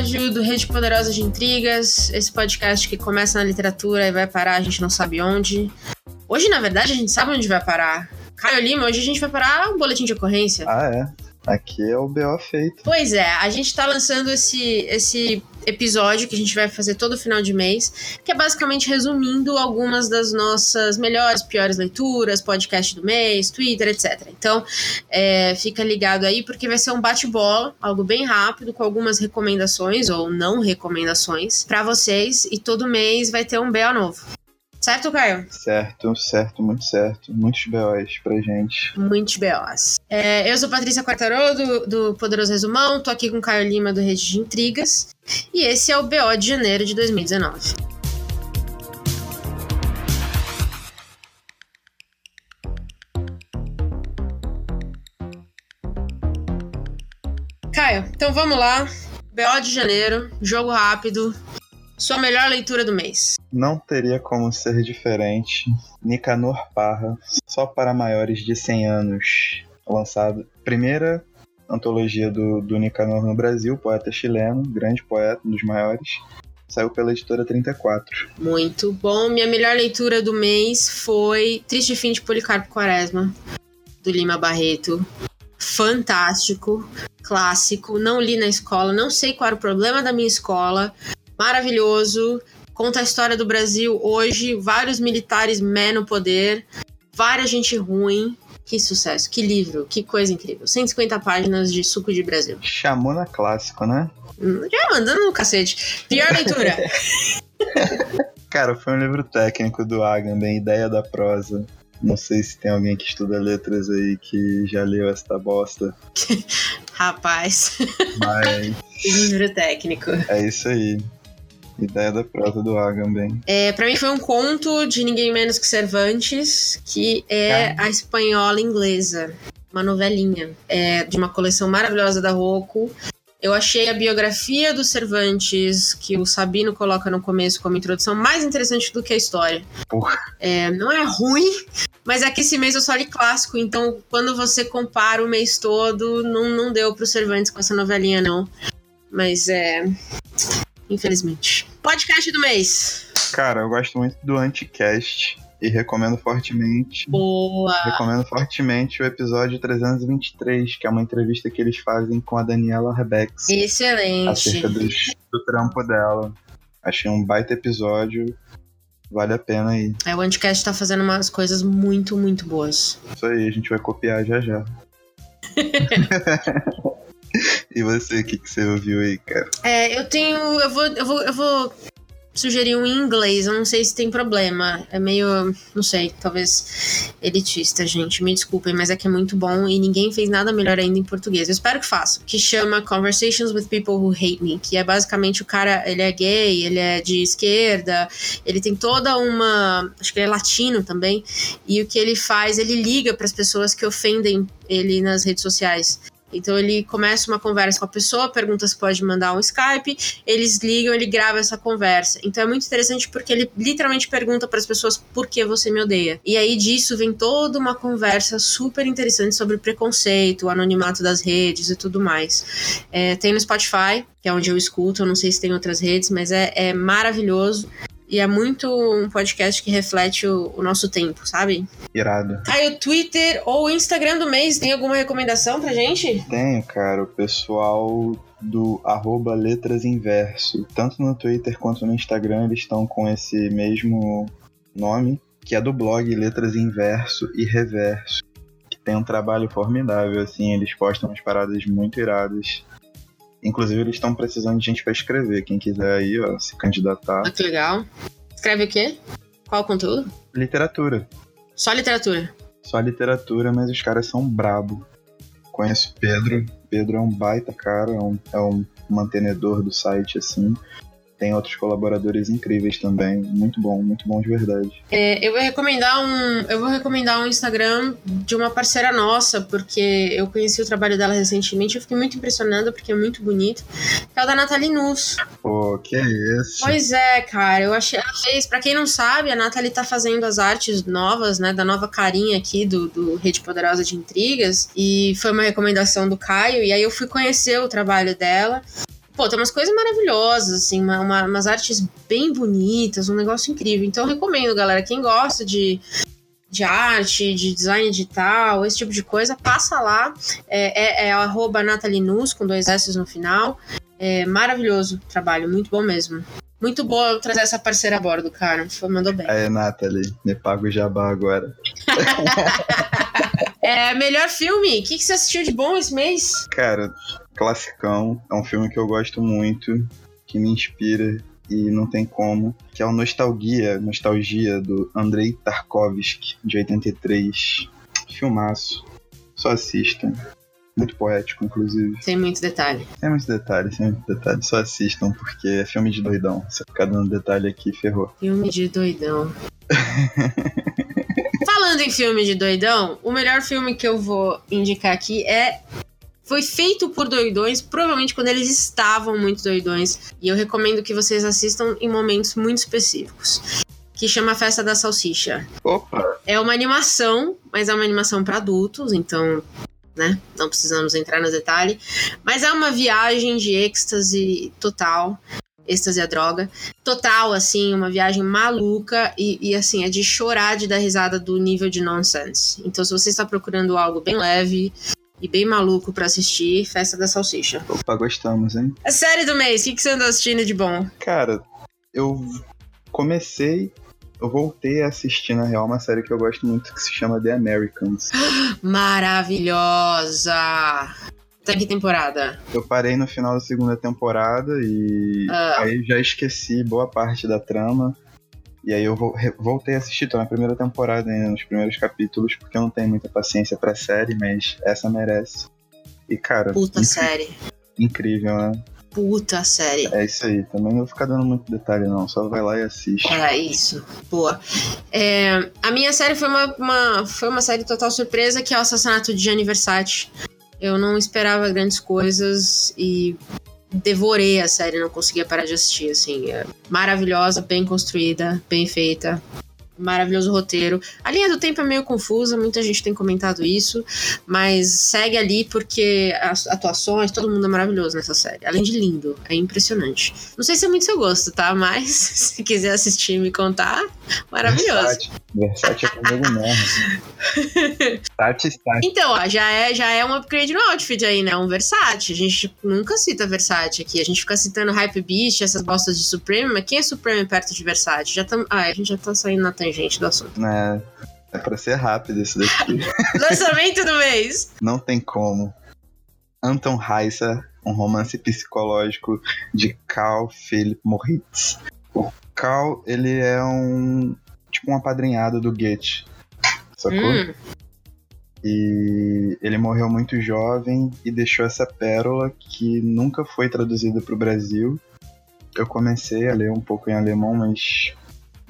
Episódio do Rede Poderosa de Intrigas, esse podcast que começa na literatura e vai parar, a gente não sabe onde. Hoje, na verdade, a gente sabe onde vai parar. Caio Lima, hoje a gente vai parar um boletim de ocorrência. Ah, é? Aqui é o BO feito. Pois é, a gente tá lançando esse, esse episódio que a gente vai fazer todo final de mês, que é basicamente resumindo algumas das nossas melhores, piores leituras, podcast do mês, Twitter, etc. Então, é, fica ligado aí, porque vai ser um bate-bola, algo bem rápido, com algumas recomendações ou não recomendações para vocês, e todo mês vai ter um BO novo. Certo, Caio? Certo, certo, muito certo. Muitos BOs pra gente. Muitos BOs. É, eu sou Patrícia Quartarô, do, do Poderoso Resumão, tô aqui com o Caio Lima, do Rede de Intrigas, e esse é o BO de janeiro de 2019. Caio, então vamos lá. BO de janeiro, jogo rápido, sua melhor leitura do mês. Não teria como ser diferente. Nicanor Parra, só para maiores de 100 anos. Lançado. Primeira antologia do, do Nicanor no Brasil, poeta chileno, grande poeta, um dos maiores. Saiu pela editora 34. Muito bom. Minha melhor leitura do mês foi Triste Fim de Policarpo Quaresma, do Lima Barreto. Fantástico, clássico. Não li na escola, não sei qual era o problema da minha escola, maravilhoso. Conta a história do Brasil hoje, vários militares mé no poder, várias gente ruim. Que sucesso, que livro, que coisa incrível. 150 páginas de suco de Brasil. Chamou na clássico, né? Já mandando no cacete. Pior leitura. Cara, foi um livro técnico do Agamben, Ideia da Prosa. Não sei se tem alguém que estuda letras aí que já leu esta bosta. Rapaz. Mas. livro técnico. É isso aí. Ideia da prosa do Agamben. É, para mim foi um conto de ninguém menos que Cervantes, que é a espanhola inglesa. Uma novelinha. É, de uma coleção maravilhosa da Rocco. Eu achei a biografia do Cervantes, que o Sabino coloca no começo como introdução, mais interessante do que a história. Porra. É, não é ruim, mas é que esse mês eu só li clássico, então quando você compara o mês todo, não, não deu pro Cervantes com essa novelinha, não. Mas é. Infelizmente. Podcast do mês. Cara, eu gosto muito do Anticast e recomendo fortemente. Boa! Recomendo fortemente o episódio 323, que é uma entrevista que eles fazem com a Daniela Rebex. Excelente. Acerca dos, do trampo dela. Achei um baita episódio. Vale a pena aí. É, o Anticast tá fazendo umas coisas muito, muito boas. Isso aí, a gente vai copiar já já. e você, o que, que você ouviu aí, cara? É, eu tenho. Eu vou, eu vou, eu vou sugerir um em inglês. Eu não sei se tem problema. É meio. Não sei, talvez elitista, gente. Me desculpem, mas é que é muito bom e ninguém fez nada melhor ainda em português. Eu espero que façam. Que chama Conversations with People Who Hate Me. Que é basicamente o cara. Ele é gay, ele é de esquerda, ele tem toda uma. Acho que ele é latino também. E o que ele faz, ele liga para as pessoas que ofendem ele nas redes sociais. Então ele começa uma conversa com a pessoa, pergunta se pode mandar um Skype, eles ligam, ele grava essa conversa. Então é muito interessante porque ele literalmente pergunta para as pessoas por que você me odeia. E aí disso vem toda uma conversa super interessante sobre preconceito, o anonimato das redes e tudo mais. É, tem no Spotify, que é onde eu escuto, eu não sei se tem outras redes, mas é, é maravilhoso. E é muito um podcast que reflete o, o nosso tempo, sabe? Irado. Aí o Twitter ou o Instagram do mês, tem alguma recomendação pra gente? Tenho, cara. O pessoal do arroba Letras Inverso. Tanto no Twitter quanto no Instagram eles estão com esse mesmo nome, que é do blog Letras Inverso e Reverso. Que tem um trabalho formidável, assim, eles postam umas paradas muito iradas. Inclusive, eles estão precisando de gente para escrever. Quem quiser aí, ó, se candidatar. Ah, que legal. Escreve o quê? Qual o conteúdo? Literatura. Só literatura. Só literatura, mas os caras são brabo. Conheço Pedro. Pedro é um baita cara, é um, é um mantenedor do site, assim. Tem outros colaboradores incríveis também. Muito bom, muito bom de verdade. É, eu vou recomendar um. Eu vou recomendar um Instagram de uma parceira nossa, porque eu conheci o trabalho dela recentemente. Eu fiquei muito impressionada porque é muito bonito. Que é o da Nathalie Nuss. Pô, que é isso? Pois é, cara. Eu achei. Ela fez. Pra quem não sabe, a Nathalie tá fazendo as artes novas, né? Da nova carinha aqui do, do Rede Poderosa de Intrigas. E foi uma recomendação do Caio. E aí eu fui conhecer o trabalho dela. Pô, tem umas coisas maravilhosas, assim, uma, uma, umas artes bem bonitas, um negócio incrível. Então eu recomendo, galera, quem gosta de, de arte, de design digital, esse tipo de coisa, passa lá. É, é, é arroba Nathalie Nus, com dois S no final. É maravilhoso o trabalho, muito bom mesmo. Muito bom trazer essa parceira a bordo, cara. Foi, mandou bem. Aí, Nathalie, me paga o jabá agora. é, melhor filme? O que, que você assistiu de bom esse mês? Cara, classicão. É um filme que eu gosto muito, que me inspira e não tem como. Que é o Nostalgia, Nostalgia do Andrei Tarkovsky, de 83. Filmaço. Só assistam. Muito poético, inclusive. Sem muito detalhe. Sem muito detalhe, sem muito detalhe. Só assistam, porque é filme de doidão. Se ficar dando detalhe aqui, ferrou. Filme de doidão. Falando em filme de doidão, o melhor filme que eu vou indicar aqui é foi feito por doidões, provavelmente quando eles estavam muito doidões. E eu recomendo que vocês assistam em momentos muito específicos. Que chama Festa da Salsicha. Opa! É uma animação, mas é uma animação para adultos, então né? Não precisamos entrar no detalhe. Mas é uma viagem de êxtase total. Êxtase a droga. Total, assim, uma viagem maluca e, e, assim, é de chorar de dar risada do nível de nonsense. Então, se você está procurando algo bem leve e bem maluco para assistir, Festa da Salsicha. Opa, gostamos, hein? A série do mês, o que, que você andou assistindo de bom? Cara, eu comecei eu voltei a assistir, na real, uma série que eu gosto muito que se chama The Americans. Maravilhosa! Até que temporada? Eu parei no final da segunda temporada e uh. aí já esqueci boa parte da trama. E aí eu voltei a assistir, tô na primeira temporada ainda, nos primeiros capítulos, porque eu não tenho muita paciência pra série, mas essa merece. E, cara. Puta série. Incrível, né? puta série. É isso aí, também não vou ficar dando muito detalhe, não. Só vai lá e assiste. É isso. Boa. É, a minha série foi uma, uma, foi uma série total surpresa, que é o assassinato de Gianni Versace. Eu não esperava grandes coisas e devorei a série, não conseguia parar de assistir, assim. É maravilhosa, bem construída, bem feita maravilhoso roteiro. A linha do tempo é meio confusa, muita gente tem comentado isso, mas segue ali porque as atuações, todo mundo é maravilhoso nessa série. Além de lindo, é impressionante. Não sei se é muito seu gosto, tá? Mas se quiser assistir e me contar, maravilhoso. Versátil, Versátil é comigo mesmo. Então, ó, já é, já é um upgrade no outfit aí, né? Um Versace. A gente nunca cita Versace aqui. A gente fica citando Hype Beast, essas bostas de Supreme, mas quem é Supreme perto de Versace? Já tam... Ah, a gente já tá saindo na tangente do assunto. É, é pra ser rápido isso daqui. Lançamento do mês! Não tem como. Anton Heiser, um romance psicológico de Carl Philipp Moritz. O Carl, ele é um tipo um apadrinhado do Goethe, sacou? Hum. E ele morreu muito jovem e deixou essa pérola que nunca foi traduzida para o Brasil. Eu comecei a ler um pouco em alemão, mas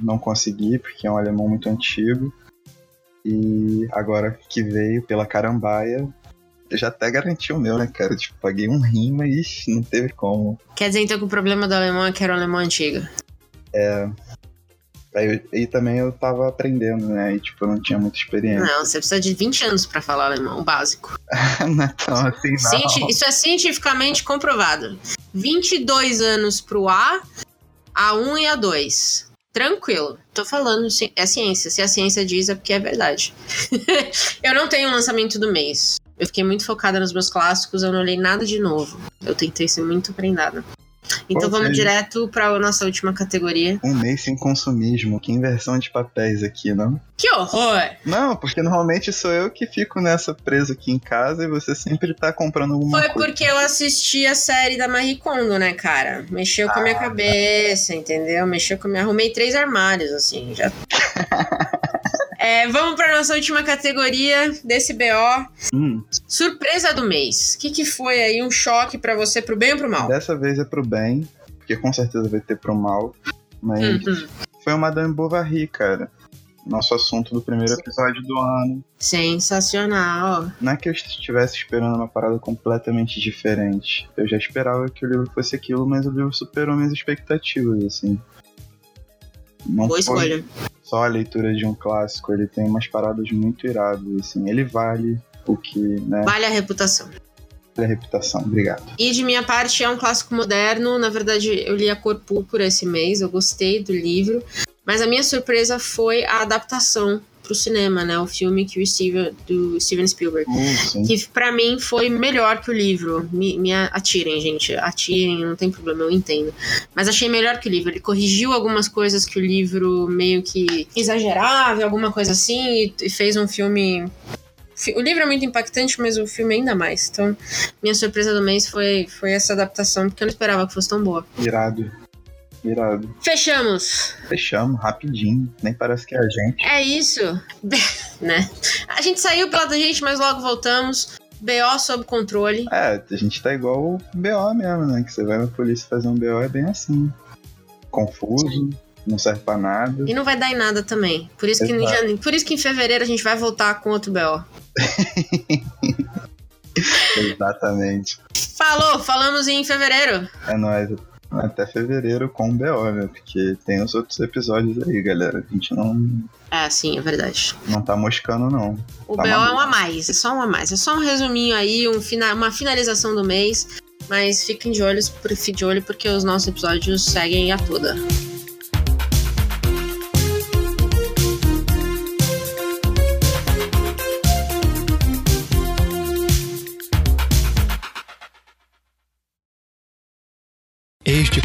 não consegui, porque é um alemão muito antigo. E agora que veio pela carambaia, eu já até garanti o meu, né, cara? Tipo, paguei um rima e não teve como. Quer dizer então que o problema do alemão é que era um alemão antigo? É. Aí, e também eu tava aprendendo, né? E tipo, eu não tinha muita experiência. Não, você precisa de 20 anos para falar alemão, básico. não é tão assim, não. isso é cientificamente comprovado. 22 anos pro A, A1 e A2. Tranquilo, tô falando, é ciência. Se a ciência diz, é porque é verdade. eu não tenho um lançamento do mês. Eu fiquei muito focada nos meus clássicos, eu não li nada de novo. Eu tentei ser muito prendada. Então vamos seja? direto para a nossa última categoria. Um mês sem consumismo, que inversão de papéis aqui, não? Que horror! Não, porque normalmente sou eu que fico nessa preso aqui em casa e você sempre tá comprando alguma Foi coisa. Foi porque eu assisti a série da Marie Kondo, né, cara? Mexeu ah, com a minha cabeça, entendeu? Mexeu com a minha... Arrumei três armários, assim, já... É, vamos para nossa última categoria desse BO. Hum. Surpresa do mês. O que, que foi aí um choque para você, pro bem ou pro mal? Dessa vez é pro bem, porque com certeza vai ter pro mal. Mas Uhum. foi o Madame Bovary, cara. Nosso assunto do primeiro episódio do ano. Sensacional. Não é que eu estivesse esperando uma parada completamente diferente. Eu já esperava que o livro fosse aquilo, mas o livro superou minhas expectativas, assim. Não Boa foi escolha. Só a leitura de um clássico, ele tem umas paradas muito iradas, assim. Ele vale o que, né, Vale a reputação. a reputação. Obrigado. E de minha parte é um clássico moderno. Na verdade, eu li A Cor Púrpura esse mês, eu gostei do livro. Mas a minha surpresa foi a adaptação pro cinema, né? O filme que o Steven, do Steven Spielberg. Que pra mim foi melhor que o livro. Me, me atirem, gente. Atirem, não tem problema, eu entendo. Mas achei melhor que o livro. Ele corrigiu algumas coisas que o livro meio que exagerava, alguma coisa assim, e, e fez um filme. fi- O livro é muito impactante, mas o filme ainda mais. Então, minha surpresa do mês foi, foi essa adaptação, porque eu não esperava que fosse tão boa. Irado. Irado. Fechamos! Fechamos, rapidinho. Nem parece que é a gente. É isso, né? A gente saiu pela da gente, mas logo voltamos. BO sob controle. É, a gente tá igual o BO mesmo, né? Que você vai na polícia fazer um BO é bem assim. Confuso, não serve pra nada. E não vai dar em nada também. Por isso, que em por isso que em fevereiro a gente vai voltar com outro BO. Exatamente. Falou, falamos em fevereiro. É nóis. Até fevereiro com o BO, né? Porque tem os outros episódios aí, galera. A gente não, É, sim, é verdade. não tá moscando, não. O Tá BO é maluco. um a mais, é só um a mais. É só um resuminho aí, um fina- uma finalização do mês. Mas fiquem de olho, fiquem de olho porque os nossos episódios seguem a toda.